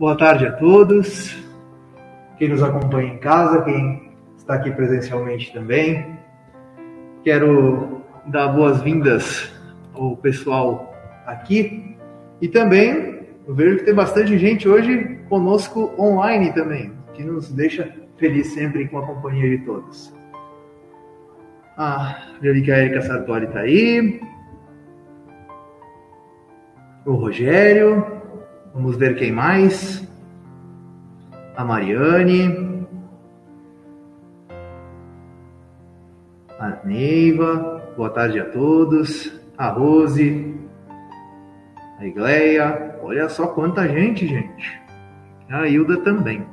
Boa tarde a todos, quem nos acompanha em casa, quem está aqui presencialmente também. Quero dar boas-vindas ao pessoal aqui e também eu vejo que tem bastante gente hoje conosco online também, que nos deixa feliz sempre com a companhia de todos. Ah, a Erika Sartori está aí. O Rogério, Vamos ver quem mais. A Mariane. A Neiva. Boa tarde a todos. A Rose. A Igleia. Olha só quanta gente, gente. A Hilda também.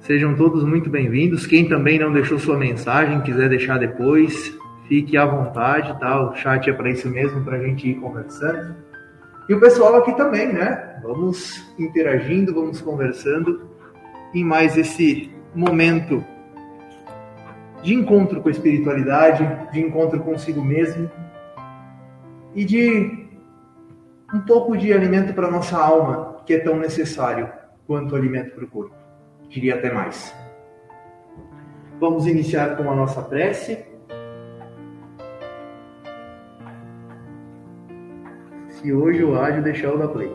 Sejam todos muito bem-vindos. Quem também não deixou sua mensagem, quiser deixar depois, fique à vontade, tá? O chat é para isso mesmo, para a gente ir conversando. E o pessoal aqui também, né? Vamos interagindo, vamos conversando em mais esse momento de encontro com a espiritualidade, de encontro consigo mesmo e de um pouco de alimento para nossa alma, que é tão necessário quanto alimento para o corpo. Diria até mais. Vamos iniciar com a nossa prece. Se hoje o ágil deixar o da play.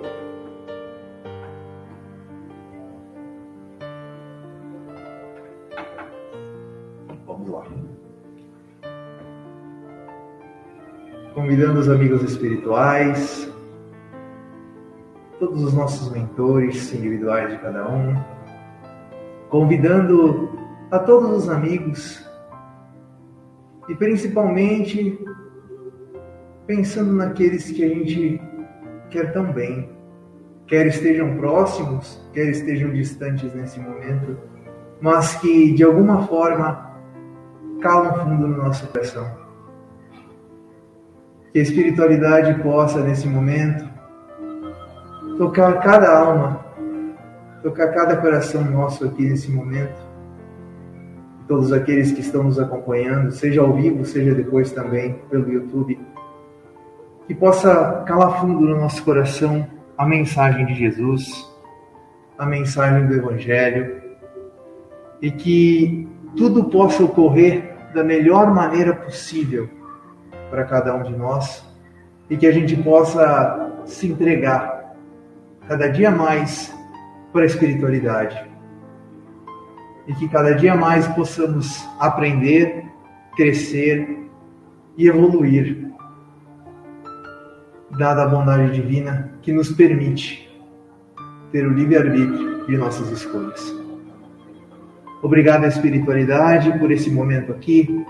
Vamos lá. Convidando os amigos espirituais, todos os nossos mentores individuais de cada um, convidando a todos os amigos e principalmente pensando naqueles que a gente quer tão bem, quer estejam próximos, quer estejam distantes nesse momento, mas que de alguma forma calam fundo no nosso coração. Que a espiritualidade possa, nesse momento, tocar cada alma, tocar cada coração nosso aqui nesse momento. Todos aqueles que estão nos acompanhando, seja ao vivo, seja depois também pelo YouTube que possa calar fundo no nosso coração a mensagem de Jesus, a mensagem do Evangelho, e que tudo possa ocorrer da melhor maneira possível para cada um de nós, e que a gente possa se entregar cada dia mais para a espiritualidade. E que cada dia mais possamos aprender, crescer e evoluir dada a bondade divina que nos permite ter o livre-arbítrio de nossas escolhas. Obrigado à espiritualidade por esse momento aqui.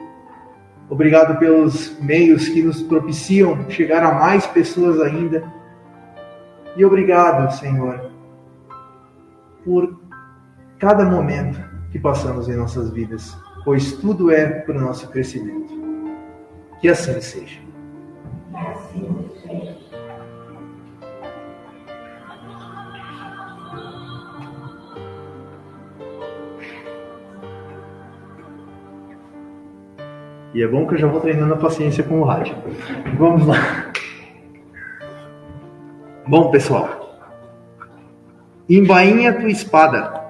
Obrigado pelos meios que nos propiciam chegar a mais pessoas ainda. E obrigado, Senhor, por cada momento que passamos em nossas vidas, pois tudo é para o nosso crescimento. Que assim seja. Assim E é bom que eu já vou treinando a paciência com o rádio. Vamos lá. Bom, pessoal. Embainha tua espada.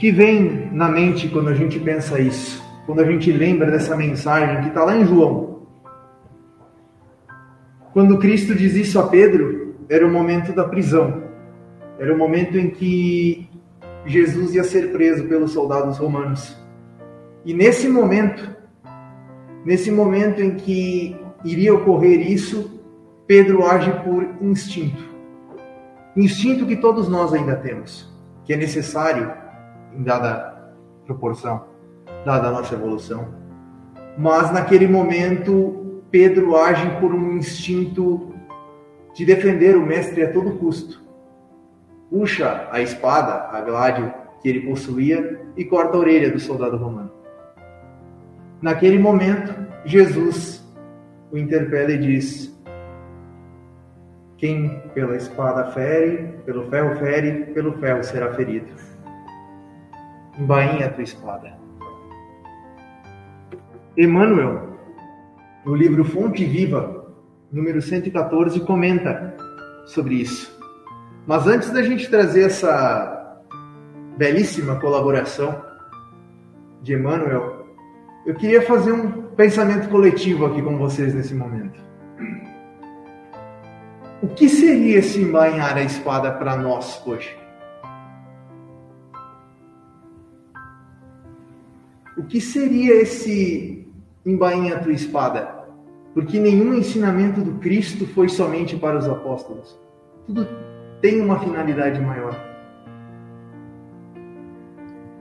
que vem na mente quando a gente pensa isso? Quando a gente lembra dessa mensagem que está lá em João? Quando Cristo diz isso a Pedro, era o momento da prisão. Era o momento em que Jesus ia ser preso pelos soldados romanos. E nesse momento, nesse momento em que iria ocorrer isso, Pedro age por instinto. Instinto que todos nós ainda temos, que é necessário em dada proporção, dada a nossa evolução. Mas naquele momento, Pedro age por um instinto de defender o mestre a todo custo. Puxa a espada, a gládio que ele possuía e corta a orelha do soldado romano. Naquele momento, Jesus o interpela e diz: Quem pela espada fere, pelo ferro fere, pelo ferro será ferido. Embainha a tua espada. Emmanuel, no livro Fonte Viva, número 114, comenta sobre isso. Mas antes da gente trazer essa belíssima colaboração de Emmanuel, eu queria fazer um pensamento coletivo aqui com vocês nesse momento. O que seria esse embainhar a espada para nós hoje? O que seria esse embainha a tua espada? Porque nenhum ensinamento do Cristo foi somente para os apóstolos. Tudo tem uma finalidade maior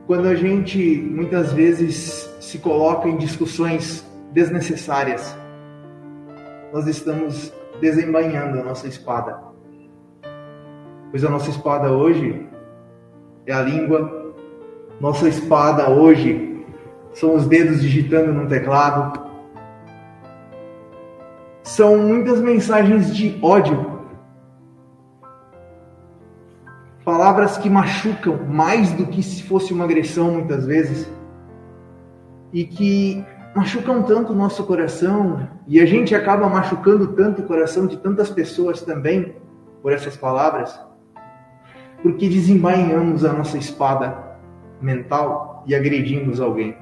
quando a gente muitas vezes se coloca em discussões desnecessárias, nós estamos desembainhando a nossa espada. Pois a nossa espada hoje é a língua, nossa espada hoje são os dedos digitando num teclado. São muitas mensagens de ódio palavras que machucam mais do que se fosse uma agressão muitas vezes e que machucam tanto o nosso coração e a gente acaba machucando tanto o coração de tantas pessoas também por essas palavras, porque desembainhamos a nossa espada mental e agredimos alguém.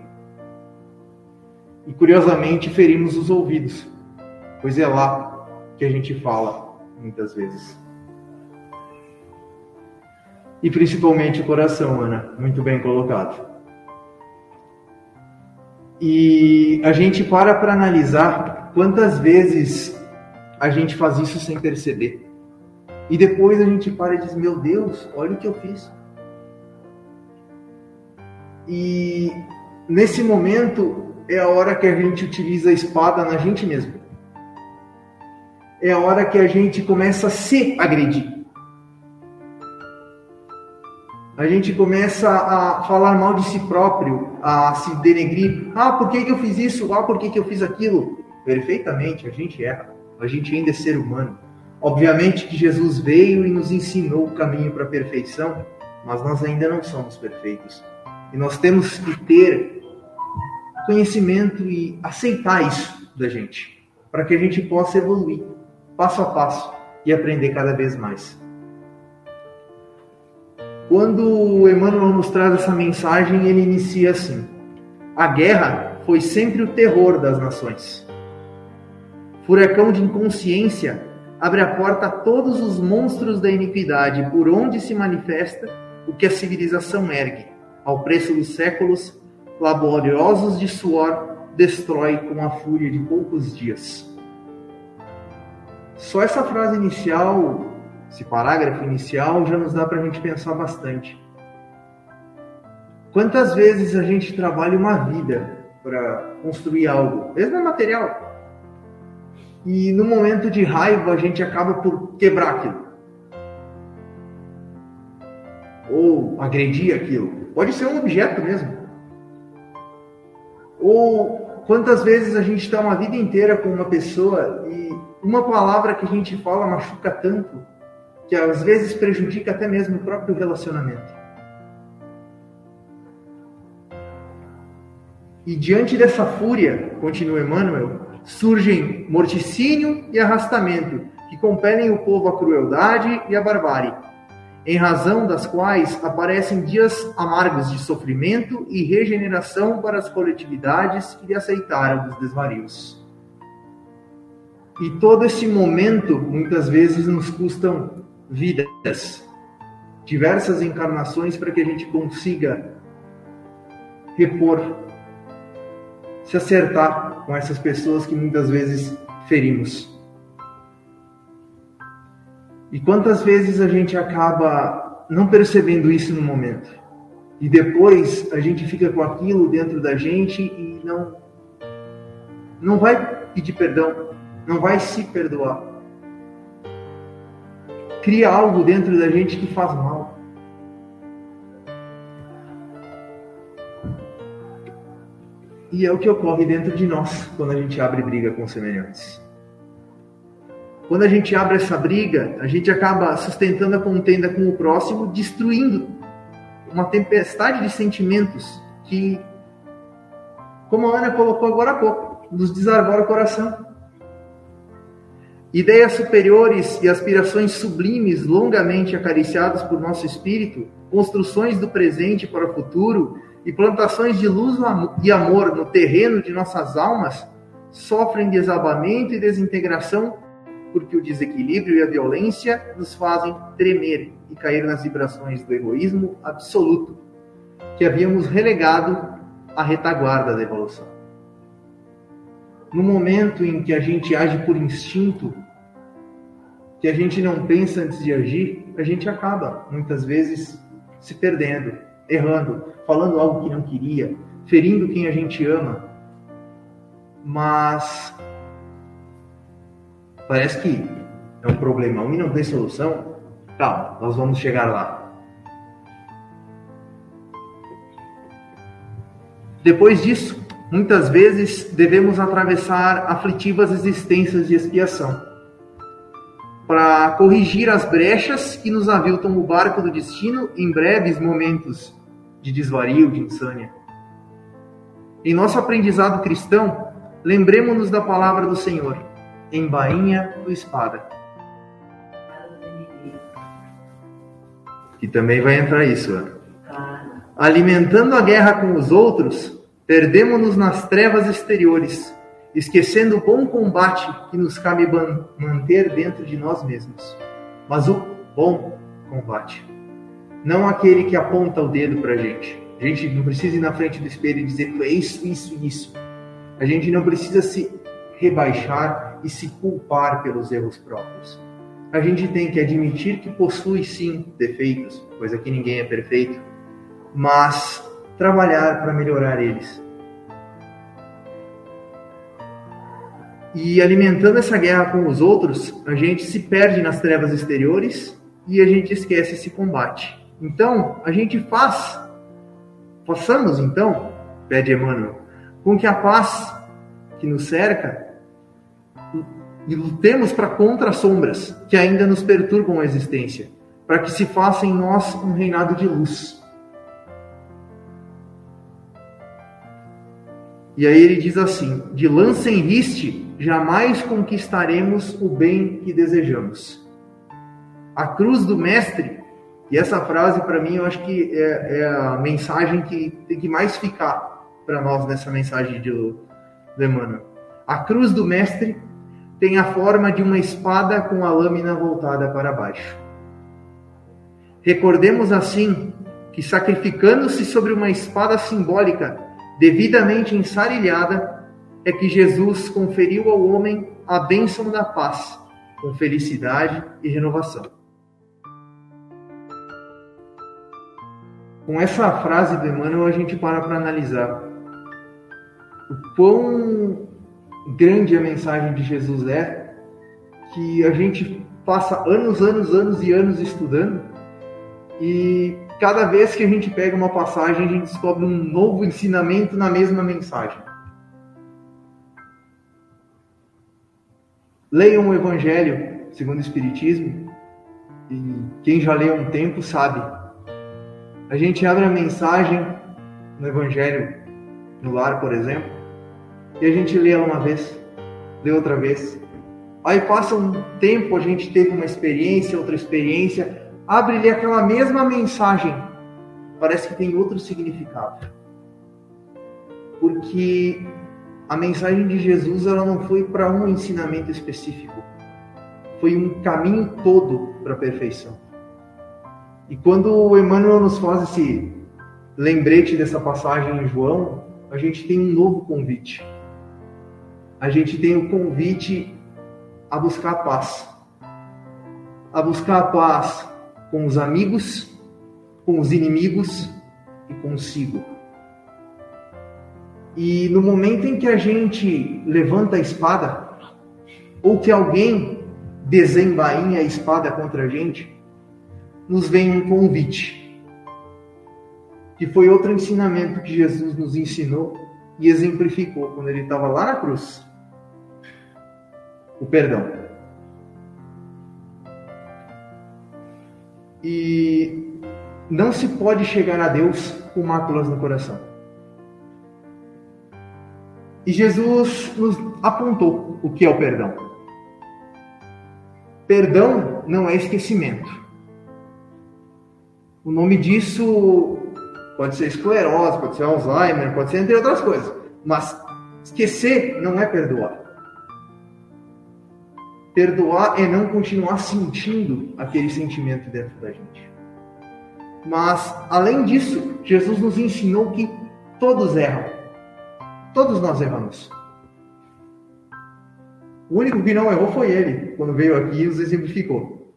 E curiosamente ferimos os ouvidos, pois é lá que a gente fala muitas vezes e principalmente o coração, Ana. Muito bem colocado. E a gente para para analisar quantas vezes a gente faz isso sem perceber. E depois a gente para e diz: Meu Deus, olha o que eu fiz. E nesse momento é a hora que a gente utiliza a espada na gente mesmo. É a hora que a gente começa a se agredir. A gente começa a falar mal de si próprio, a se denegrir. Ah, por que, que eu fiz isso? Ah, por que, que eu fiz aquilo? Perfeitamente, a gente erra. A gente ainda é ser humano. Obviamente que Jesus veio e nos ensinou o caminho para a perfeição, mas nós ainda não somos perfeitos. E nós temos que ter conhecimento e aceitar isso da gente, para que a gente possa evoluir passo a passo e aprender cada vez mais. Quando Emmanuel nos traz essa mensagem, ele inicia assim: A guerra foi sempre o terror das nações. Furacão de inconsciência abre a porta a todos os monstros da iniquidade por onde se manifesta o que a civilização ergue, ao preço dos séculos laboriosos de suor, destrói com a fúria de poucos dias. Só essa frase inicial esse parágrafo inicial já nos dá para a gente pensar bastante. Quantas vezes a gente trabalha uma vida para construir algo, mesmo material, e no momento de raiva a gente acaba por quebrar aquilo. Ou agredir aquilo. Pode ser um objeto mesmo. Ou quantas vezes a gente está uma vida inteira com uma pessoa e uma palavra que a gente fala machuca tanto que às vezes prejudica até mesmo o próprio relacionamento. E diante dessa fúria, continua Emmanuel, surgem morticínio e arrastamento, que compelem o povo à crueldade e à barbárie. em razão das quais aparecem dias amargos de sofrimento e regeneração para as coletividades que lhe aceitaram os desvarios. E todo esse momento, muitas vezes, nos custam vidas, diversas encarnações para que a gente consiga repor, se acertar com essas pessoas que muitas vezes ferimos. E quantas vezes a gente acaba não percebendo isso no momento? E depois a gente fica com aquilo dentro da gente e não não vai pedir perdão, não vai se perdoar. Cria algo dentro da gente que faz mal. E é o que ocorre dentro de nós quando a gente abre briga com semelhantes. Quando a gente abre essa briga, a gente acaba sustentando a contenda com o próximo, destruindo uma tempestade de sentimentos que, como a Ana colocou agora há pouco, nos desarvora o coração. Ideias superiores e aspirações sublimes, longamente acariciadas por nosso espírito, construções do presente para o futuro e plantações de luz e amor no terreno de nossas almas, sofrem desabamento e desintegração porque o desequilíbrio e a violência nos fazem tremer e cair nas vibrações do egoísmo absoluto que havíamos relegado à retaguarda da evolução. No momento em que a gente age por instinto, que a gente não pensa antes de agir, a gente acaba muitas vezes se perdendo, errando, falando algo que não queria, ferindo quem a gente ama. Mas parece que é um problemão e não tem solução, calma, nós vamos chegar lá. Depois disso, muitas vezes devemos atravessar aflitivas existências de expiação para corrigir as brechas que nos aviltam o barco do destino em breves momentos de desvario, de insânia. Em nosso aprendizado cristão, lembremos-nos da palavra do Senhor em bainha do espada. Que também vai entrar isso. Né? Alimentando a guerra com os outros, perdemos-nos nas trevas exteriores, esquecendo o bom combate que nos cabe manter dentro de nós mesmos. Mas o bom combate, não aquele que aponta o dedo para a gente. A gente não precisa ir na frente do espelho e dizer que é isso, isso, isso. A gente não precisa se rebaixar e se culpar pelos erros próprios. A gente tem que admitir que possui sim defeitos, pois aqui ninguém é perfeito, mas trabalhar para melhorar eles. E alimentando essa guerra com os outros, a gente se perde nas trevas exteriores e a gente esquece esse combate. Então, a gente faz, façamos então, pede Emmanuel, com que a paz que nos cerca e lutemos para contra as sombras que ainda nos perturbam a existência, para que se faça em nós um reinado de luz. E aí ele diz assim: de lança em riste, jamais conquistaremos o bem que desejamos. A cruz do Mestre, e essa frase para mim eu acho que é, é, a mensagem que tem que mais ficar para nós nessa mensagem de, de Emmanuel. A cruz do Mestre tem a forma de uma espada com a lâmina voltada para baixo. Recordemos assim que, sacrificando-se sobre uma espada simbólica devidamente ensarilhada, é que Jesus conferiu ao homem a bênção da paz, com felicidade e renovação. Com essa frase do Emmanuel, a gente para para analisar o quão grande a mensagem de Jesus é, que a gente passa anos, anos, anos e anos estudando e cada vez que a gente pega uma passagem, a gente descobre um novo ensinamento na mesma mensagem. Leiam o Evangelho segundo o Espiritismo e quem já leu um tempo sabe. A gente abre a mensagem no Evangelho no lar, por exemplo, e a gente lê ela uma vez, lê outra vez. Aí passa um tempo, a gente teve uma experiência, outra experiência, abre-lhe aquela mesma mensagem, parece que tem outro significado. Porque a mensagem de Jesus ela não foi para um ensinamento específico, foi um caminho todo para a perfeição. E quando o Emmanuel nos faz esse lembrete dessa passagem em João, a gente tem um novo convite. A gente tem o convite a buscar a paz. A buscar a paz com os amigos, com os inimigos e consigo. E no momento em que a gente levanta a espada, ou que alguém desembainha a espada contra a gente, nos vem um convite. Que foi outro ensinamento que Jesus nos ensinou e exemplificou quando ele estava lá na cruz. O perdão. E não se pode chegar a Deus com máculas no coração. E Jesus nos apontou o que é o perdão. Perdão não é esquecimento. O nome disso pode ser esclerose, pode ser Alzheimer, pode ser entre outras coisas. Mas esquecer não é perdoar. Perdoar é não continuar sentindo aquele sentimento dentro da gente. Mas, além disso, Jesus nos ensinou que todos erram. Todos nós erramos. O único que não errou foi ele, quando veio aqui e os exemplificou.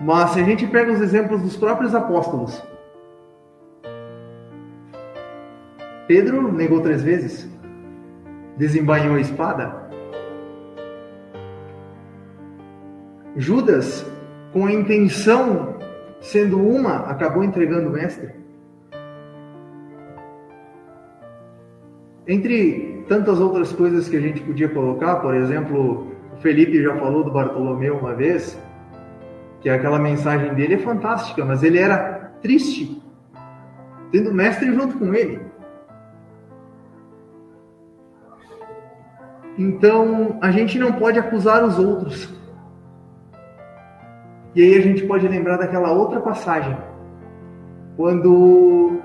Mas se a gente pega os exemplos dos próprios apóstolos, Pedro negou três vezes, desembainhou a espada. Judas, com a intenção sendo uma, acabou entregando o mestre. Entre tantas outras coisas que a gente podia colocar, por exemplo, o Felipe já falou do Bartolomeu uma vez, que aquela mensagem dele é fantástica, mas ele era triste, tendo o mestre junto com ele. Então, a gente não pode acusar os outros. E aí a gente pode lembrar daquela outra passagem, quando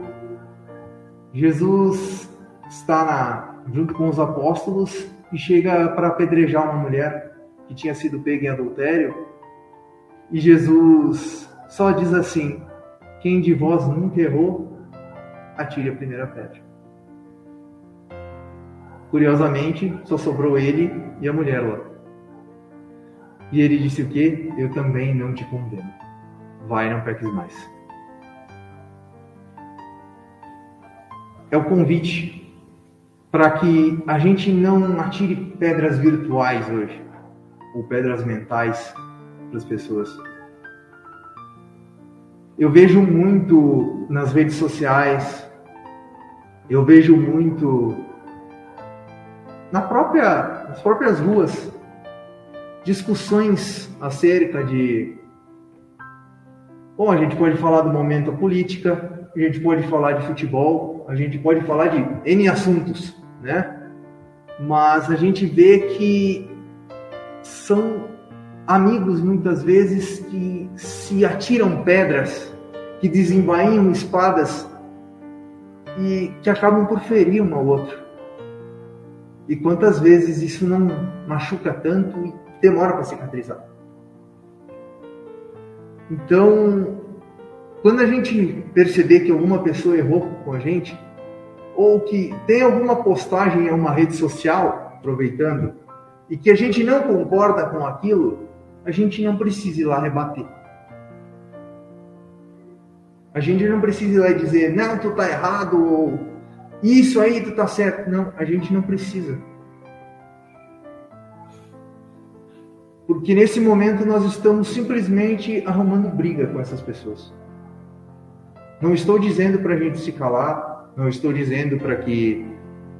Jesus está na, junto com os apóstolos e chega para apedrejar uma mulher que tinha sido pega em adultério. E Jesus só diz assim: Quem de vós nunca errou, atire a primeira pedra. Curiosamente, só sobrou ele e a mulher lá. E ele disse o quê? Eu também não te condeno. Vai, não peques mais. É o convite para que a gente não atire pedras virtuais hoje, ou pedras mentais para as pessoas. Eu vejo muito nas redes sociais, eu vejo muito na própria, nas próprias ruas discussões acerca de Bom, a gente pode falar do momento política, a gente pode falar de futebol, a gente pode falar de N assuntos né? Mas a gente vê que são amigos muitas vezes que se atiram pedras, que desembainham espadas e que acabam por ferir um ao outro. E quantas vezes isso não machuca tanto demora para cicatrizar. Então, quando a gente perceber que alguma pessoa errou com a gente, ou que tem alguma postagem em uma rede social, aproveitando, e que a gente não concorda com aquilo, a gente não precisa ir lá rebater. A gente não precisa ir lá e dizer, não, tu tá errado, ou isso aí tu tá certo. Não, a gente não precisa. Porque nesse momento nós estamos simplesmente arrumando briga com essas pessoas. Não estou dizendo para a gente se calar, não estou dizendo para que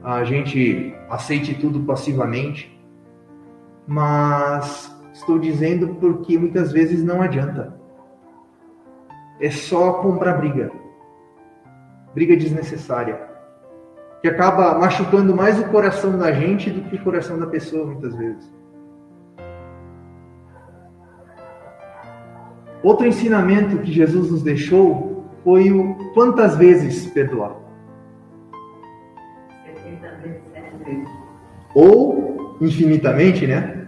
a gente aceite tudo passivamente, mas estou dizendo porque muitas vezes não adianta. É só comprar briga. Briga desnecessária. Que acaba machucando mais o coração da gente do que o coração da pessoa, muitas vezes. Outro ensinamento que Jesus nos deixou foi o quantas vezes perdoar. 70 vezes, 7 vezes. Ou infinitamente, né?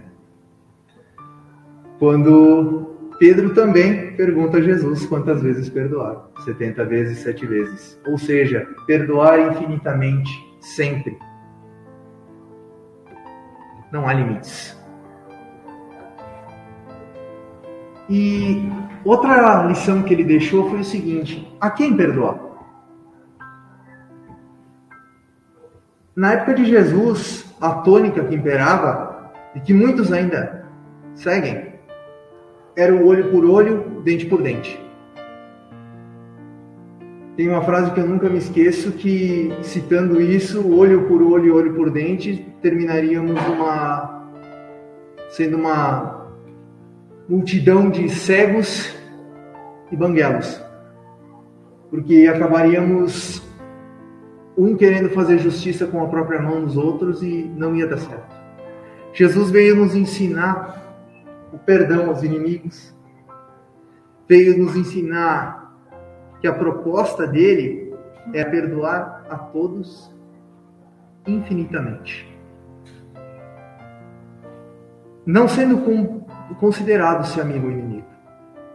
Quando Pedro também pergunta a Jesus quantas vezes perdoar. 70 vezes, 7 vezes. Ou seja, perdoar infinitamente, sempre. Não há limites. E outra lição que ele deixou foi o seguinte: a quem perdoar? Na época de Jesus, a tônica que imperava, e que muitos ainda seguem, era o olho por olho, dente por dente. Tem uma frase que eu nunca me esqueço que, citando isso, olho por olho, olho por dente, terminaríamos uma sendo uma multidão de cegos e banguelos. Porque acabaríamos um querendo fazer justiça com a própria mão nos outros e não ia dar certo. Jesus veio nos ensinar o perdão aos inimigos, veio nos ensinar que a proposta dele é perdoar a todos infinitamente. Não sendo considerado se amigo ou inimigo.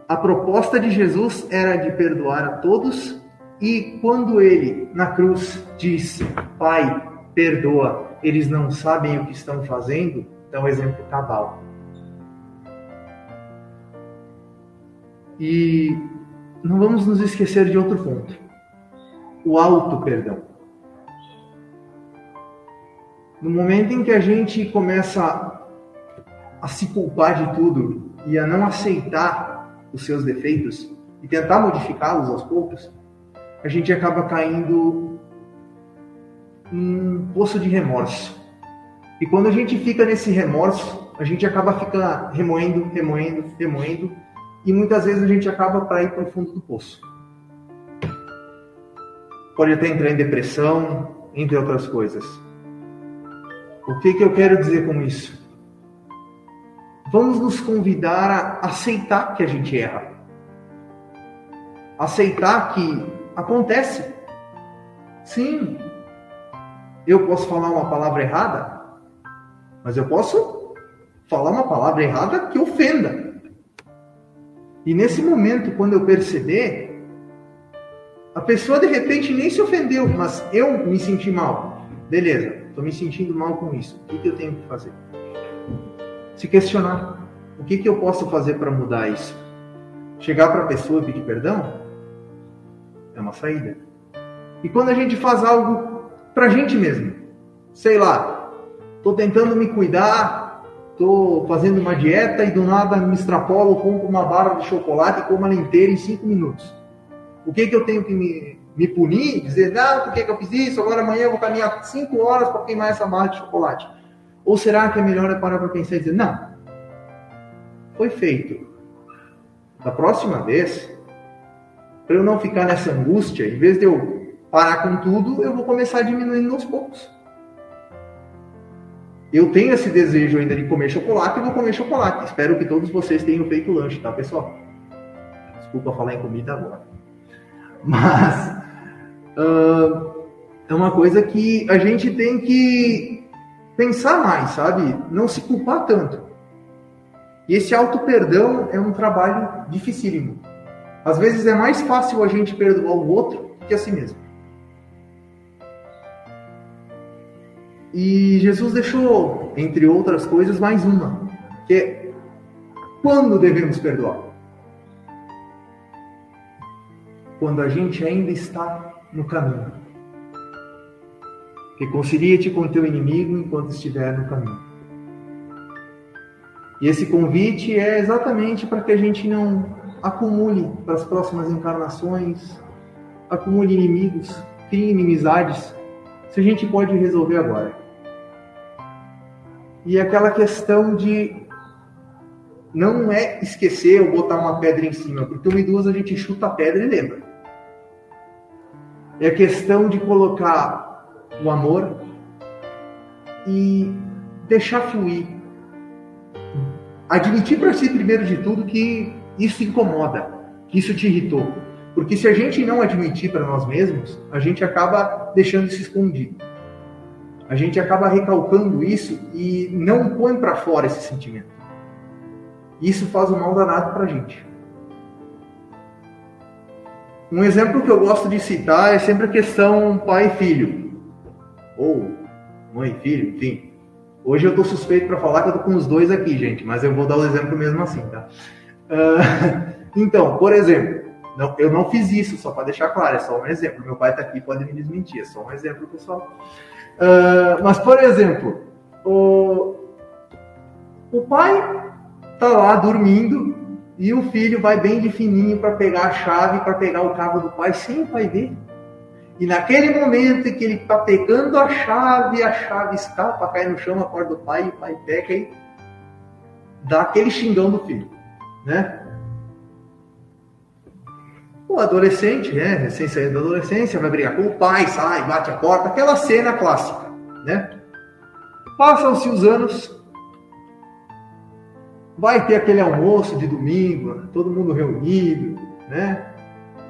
A proposta de Jesus era de perdoar a todos e quando ele na cruz disse: Pai, perdoa, eles não sabem o que estão fazendo, dá um exemplo cabal. E não vamos nos esquecer de outro ponto: o auto perdão. No momento em que a gente começa a se culpar de tudo e a não aceitar os seus defeitos e tentar modificá-los aos poucos, a gente acaba caindo em um poço de remorso. E quando a gente fica nesse remorso, a gente acaba ficando remoendo, remoendo, remoendo e muitas vezes a gente acaba para ir para o fundo do poço. Pode até entrar em depressão, entre outras coisas. O que, que eu quero dizer com isso? Vamos nos convidar a aceitar que a gente erra. Aceitar que acontece. Sim, eu posso falar uma palavra errada, mas eu posso falar uma palavra errada que ofenda. E nesse momento, quando eu perceber, a pessoa de repente nem se ofendeu, mas eu me senti mal. Beleza, estou me sentindo mal com isso. O que, que eu tenho que fazer? Se questionar. O que, que eu posso fazer para mudar isso? Chegar para a pessoa e pedir perdão? É uma saída. E quando a gente faz algo para a gente mesmo, sei lá, estou tentando me cuidar, Estou fazendo uma dieta e do nada me extrapolo, compro uma barra de chocolate e como ela inteira em cinco minutos. O que, que eu tenho que me, me punir? Dizer, não, por que, que eu fiz isso? Agora amanhã eu vou caminhar cinco horas para queimar essa barra de chocolate. Ou será que é melhor eu parar para pensar e dizer, não, foi feito. Da próxima vez, para eu não ficar nessa angústia, em vez de eu parar com tudo, eu vou começar diminuindo aos poucos eu tenho esse desejo ainda de comer chocolate, eu vou comer chocolate. Espero que todos vocês tenham feito lanche, tá, pessoal? Desculpa falar em comida agora. Mas uh, é uma coisa que a gente tem que pensar mais, sabe? Não se culpar tanto. E esse auto-perdão é um trabalho dificílimo. Às vezes é mais fácil a gente perdoar o outro que a si mesmo. E Jesus deixou, entre outras coisas, mais uma, que é quando devemos perdoar? Quando a gente ainda está no caminho. Reconcilia-te com teu inimigo enquanto estiver no caminho. E esse convite é exatamente para que a gente não acumule para as próximas encarnações, acumule inimigos, crie inimizades, se a gente pode resolver agora. E aquela questão de não é esquecer ou botar uma pedra em cima, porque uma idoso a gente chuta a pedra e lembra. É a questão de colocar o amor e deixar fluir. Admitir para si, primeiro de tudo, que isso incomoda, que isso te irritou. Porque se a gente não admitir para nós mesmos, a gente acaba deixando isso escondido. A gente acaba recalcando isso e não põe para fora esse sentimento. Isso faz um mal danado para a gente. Um exemplo que eu gosto de citar é sempre a questão pai e filho. Ou mãe filho, enfim. Hoje eu tô suspeito para falar que eu tô com os dois aqui, gente, mas eu vou dar o exemplo mesmo assim, tá? Uh, então, por exemplo, não, eu não fiz isso, só para deixar claro, é só um exemplo. Meu pai tá aqui, pode me desmentir, é só um exemplo, pessoal. Uh, mas, por exemplo, o, o pai tá lá dormindo e o filho vai bem de fininho para pegar a chave, para pegar o carro do pai, sem o pai ver. E naquele momento em que ele está pegando a chave, a chave escapa, cai no chão, acorda o pai, o pai pega e dá aquele xingão do filho, né? O adolescente, né, recém saído da adolescência, vai brigar com o pai, sai, bate a porta, aquela cena clássica, né? Passam-se os anos, vai ter aquele almoço de domingo, todo mundo reunido, né?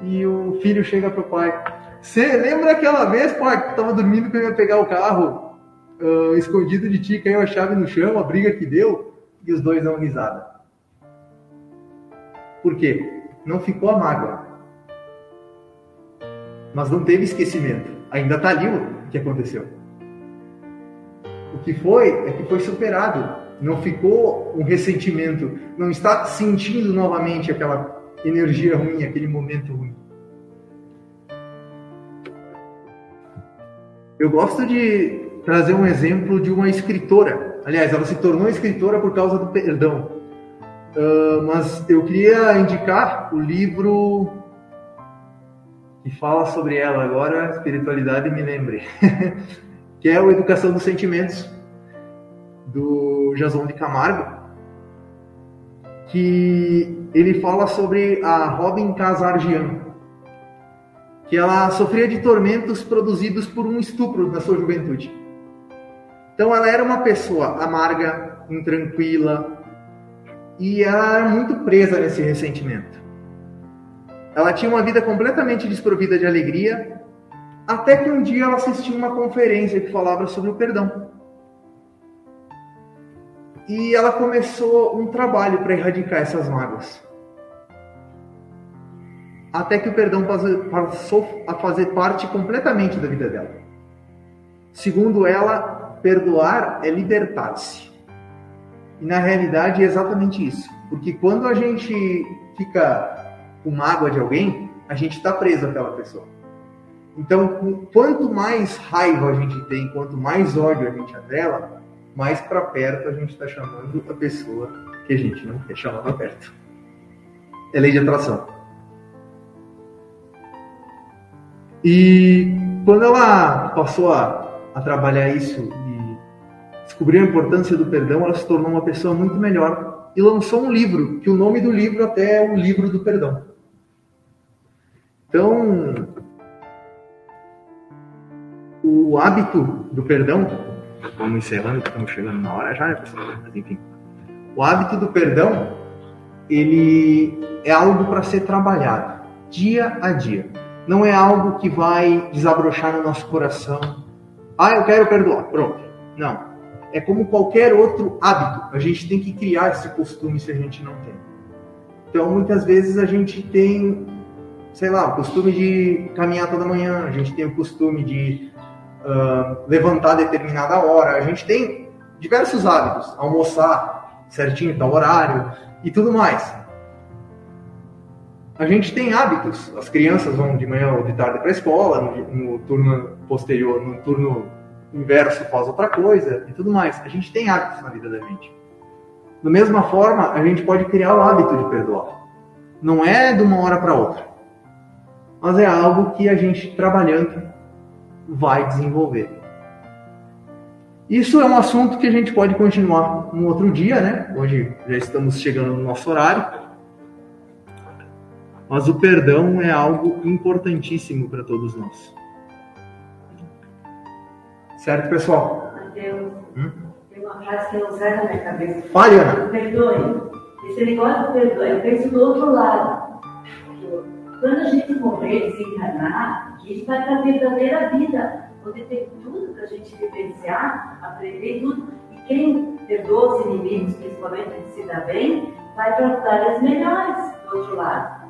E o filho chega pro pai, você lembra aquela vez, pai, que tava dormindo que eu ia pegar o carro uh, escondido de ti, caiu a chave no chão, a briga que deu, e os dois dão risada. Por quê? Não ficou a mágoa. Mas não teve esquecimento. Ainda tá ali o que aconteceu. O que foi é que foi superado. Não ficou um ressentimento. Não está sentindo novamente aquela energia ruim, aquele momento ruim. Eu gosto de trazer um exemplo de uma escritora. Aliás, ela se tornou escritora por causa do perdão. Uh, mas eu queria indicar o livro que fala sobre ela agora, espiritualidade me lembre, que é o Educação dos Sentimentos do Jason de Camargo, que ele fala sobre a Robin Casargian, que ela sofria de tormentos produzidos por um estupro na sua juventude. Então ela era uma pessoa amarga, intranquila e ela era muito presa nesse ressentimento. Ela tinha uma vida completamente desprovida de alegria, até que um dia ela assistiu uma conferência que falava sobre o perdão. E ela começou um trabalho para erradicar essas mágoas até que o perdão passou a fazer parte completamente da vida dela. Segundo ela, perdoar é libertar-se. E na realidade é exatamente isso. Porque quando a gente fica com mágoa de alguém, a gente está preso àquela pessoa. Então, quanto mais raiva a gente tem, quanto mais ódio a gente dela, mais para perto a gente está chamando a pessoa que a gente não quer chamar para perto. É lei de atração. E quando ela passou a, a trabalhar isso e descobriu a importância do perdão, ela se tornou uma pessoa muito melhor e lançou um livro, que o nome do livro até é o livro do perdão. Então, o hábito do perdão, vamos encerrando, estamos chegando na hora já? Mas enfim, o hábito do perdão, ele é algo para ser trabalhado dia a dia não é algo que vai desabrochar no nosso coração. Ah, eu quero perdoar. Pronto. Não. É como qualquer outro hábito. A gente tem que criar esse costume se a gente não tem. Então, muitas vezes a gente tem, sei lá, o costume de caminhar toda manhã, a gente tem o costume de uh, levantar a determinada hora, a gente tem diversos hábitos, almoçar certinho, tal horário e tudo mais a gente tem hábitos. As crianças vão de manhã ou de tarde para a escola, no, no, turno posterior, no turno inverso faz outra coisa e tudo mais. A gente tem hábitos na vida da gente. Da mesma forma, a gente pode criar o hábito de perdoar. Não é de uma hora para outra, mas é algo que a gente trabalhando vai desenvolver. Isso é um assunto que a gente pode continuar um outro dia, né? Hoje já estamos chegando no nosso horário. Mas o perdão é algo importantíssimo para todos nós. Certo, pessoal? Mateus, hum? tem uma frase que não sai da minha cabeça. Ana. Perdoe, Esse negócio de perdoar, eu penso do outro lado. Quando a gente morrer, desencarnar, a gente vai para a verdadeira vida, onde tem tudo para a gente vivenciar, aprender tudo. E quem perdoa os inimigos, principalmente se dá bem, vai para as áreas melhores do outro lado.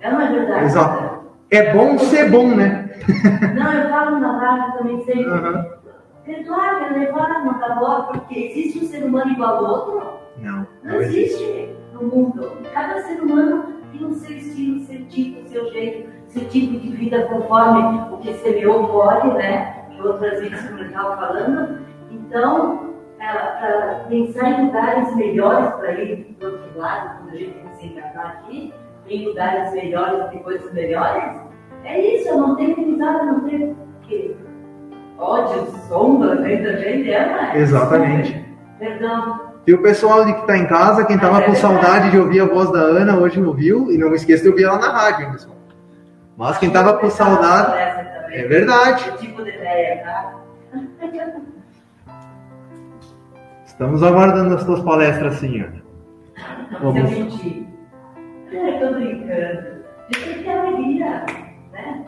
É uma verdade. Exato. É bom ser bom, né? Não, eu falo na rádio também sempre. Uhum. Perdoar, é levar, não dá bola, porque existe um ser humano igual ao outro? Não, Não não existe. existe no mundo. Cada ser humano tem o seu estilo, seu tipo, o seu jeito, seu tipo de vida conforme o que semeou pode, né? Que outras vezes como eu estava falando. Então, para pensar em lugares melhores para ir do outro lado, quando a gente se encarnar aqui, em lugares melhores e coisas melhores, é isso, eu não tenho amizade, não tenho que ódio, sombra dentro da gente, é. Exatamente. Perdão, E o pessoal que tá em casa, quem tava com saudade de ouvir a voz da Ana, hoje ouviu, e não esqueça de ouvir ela na rádio, hein, pessoal. Mas quem tava com saudade, é verdade. Tipo de ideia, tá? Estamos aguardando as tuas palestras, sim, Ana. Se eu Vamos. mentir. É, tô brincando. Eu ter alegria, né?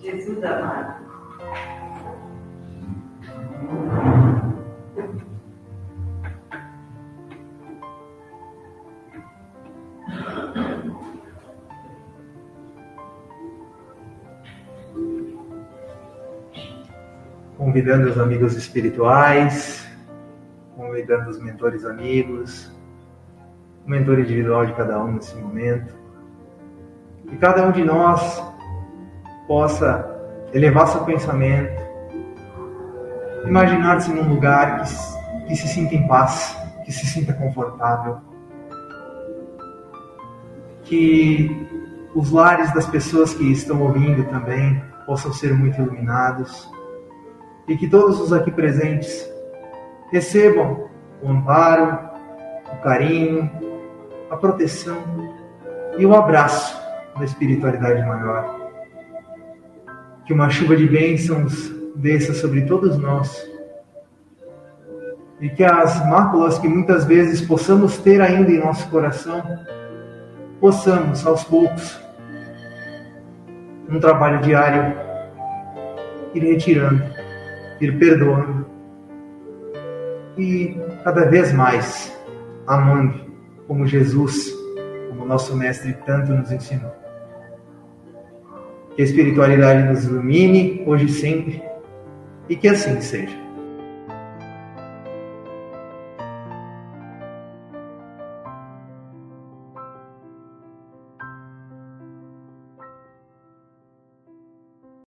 Jesus amado. Convidando os amigos espirituais, convidando os mentores amigos, o mentor individual de cada um nesse momento. Que cada um de nós possa elevar seu pensamento, imaginar-se num lugar que, que se sinta em paz, que se sinta confortável. Que os lares das pessoas que estão ouvindo também possam ser muito iluminados e que todos os aqui presentes recebam o amparo, o carinho, a proteção e o abraço da espiritualidade maior. Que uma chuva de bênçãos desça sobre todos nós e que as máculas que muitas vezes possamos ter ainda em nosso coração, possamos aos poucos, num trabalho diário, ir retirando, ir perdoando e cada vez mais amando como Jesus, como nosso Mestre tanto nos ensinou. Que a espiritualidade nos ilumine hoje e sempre e que assim seja.